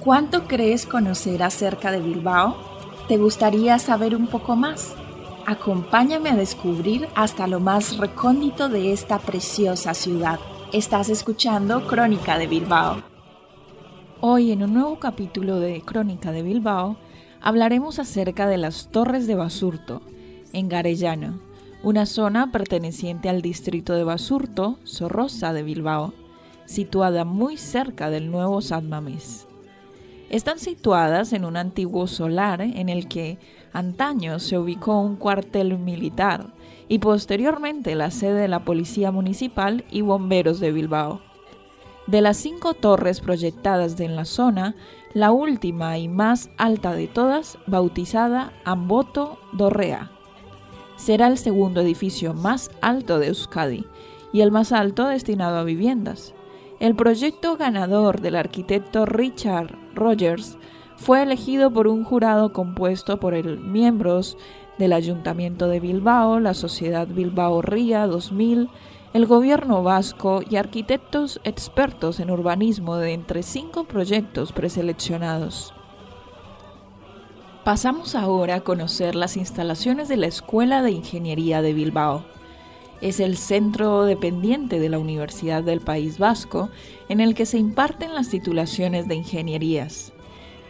¿Cuánto crees conocer acerca de Bilbao? ¿Te gustaría saber un poco más? Acompáñame a descubrir hasta lo más recóndito de esta preciosa ciudad. Estás escuchando Crónica de Bilbao. Hoy en un nuevo capítulo de Crónica de Bilbao hablaremos acerca de las Torres de Basurto, en Garellano, una zona perteneciente al distrito de Basurto, Sorrosa de Bilbao, situada muy cerca del nuevo San Mamés. Están situadas en un antiguo solar en el que antaño se ubicó un cuartel militar y posteriormente la sede de la Policía Municipal y Bomberos de Bilbao. De las cinco torres proyectadas en la zona, la última y más alta de todas, bautizada Amboto Dorrea, será el segundo edificio más alto de Euskadi y el más alto destinado a viviendas. El proyecto ganador del arquitecto Richard Rogers fue elegido por un jurado compuesto por el miembros del Ayuntamiento de Bilbao, la Sociedad Bilbao Ría 2000, el gobierno vasco y arquitectos expertos en urbanismo de entre cinco proyectos preseleccionados. Pasamos ahora a conocer las instalaciones de la Escuela de Ingeniería de Bilbao es el centro dependiente de la Universidad del País Vasco en el que se imparten las titulaciones de ingenierías.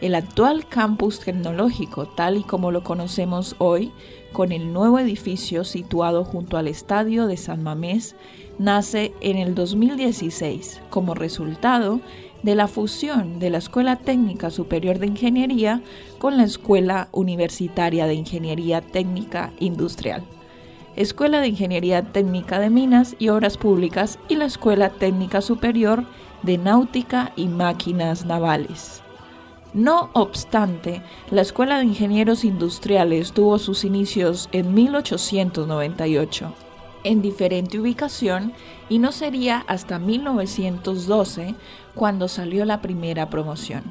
El actual campus tecnológico, tal y como lo conocemos hoy, con el nuevo edificio situado junto al estadio de San Mamés, nace en el 2016 como resultado de la fusión de la Escuela Técnica Superior de Ingeniería con la Escuela Universitaria de Ingeniería Técnica Industrial. Escuela de Ingeniería Técnica de Minas y Obras Públicas y la Escuela Técnica Superior de Náutica y Máquinas Navales. No obstante, la Escuela de Ingenieros Industriales tuvo sus inicios en 1898, en diferente ubicación, y no sería hasta 1912 cuando salió la primera promoción.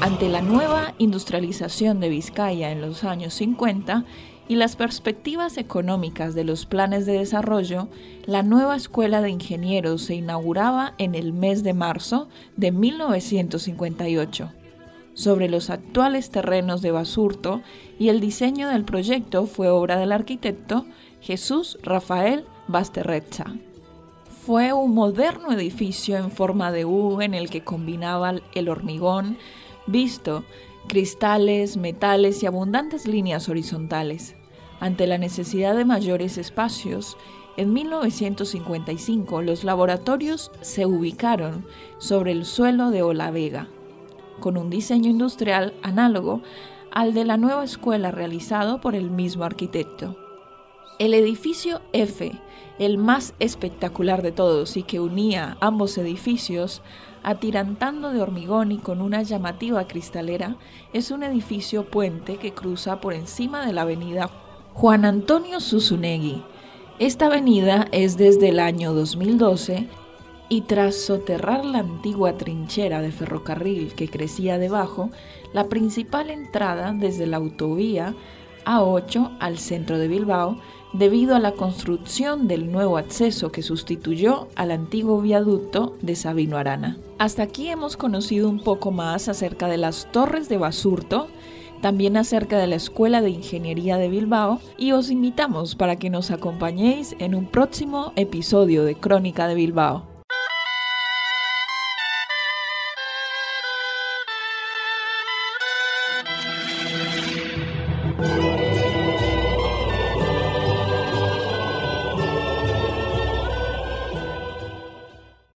Ante la nueva industrialización de Vizcaya en los años 50, y las perspectivas económicas de los planes de desarrollo, la nueva Escuela de Ingenieros se inauguraba en el mes de marzo de 1958 sobre los actuales terrenos de Basurto y el diseño del proyecto fue obra del arquitecto Jesús Rafael Basterrecha. Fue un moderno edificio en forma de U en el que combinaba el hormigón visto, cristales, metales y abundantes líneas horizontales. Ante la necesidad de mayores espacios, en 1955 los laboratorios se ubicaron sobre el suelo de Olavega, con un diseño industrial análogo al de la nueva escuela realizado por el mismo arquitecto. El edificio F, el más espectacular de todos y que unía ambos edificios, atirantando de hormigón y con una llamativa cristalera, es un edificio puente que cruza por encima de la avenida Juan Antonio Susunegui. Esta avenida es desde el año 2012 y tras soterrar la antigua trinchera de ferrocarril que crecía debajo, la principal entrada desde la autovía A8 al centro de Bilbao debido a la construcción del nuevo acceso que sustituyó al antiguo viaducto de Sabino Arana. Hasta aquí hemos conocido un poco más acerca de las torres de Basurto, también acerca de la Escuela de Ingeniería de Bilbao y os invitamos para que nos acompañéis en un próximo episodio de Crónica de Bilbao.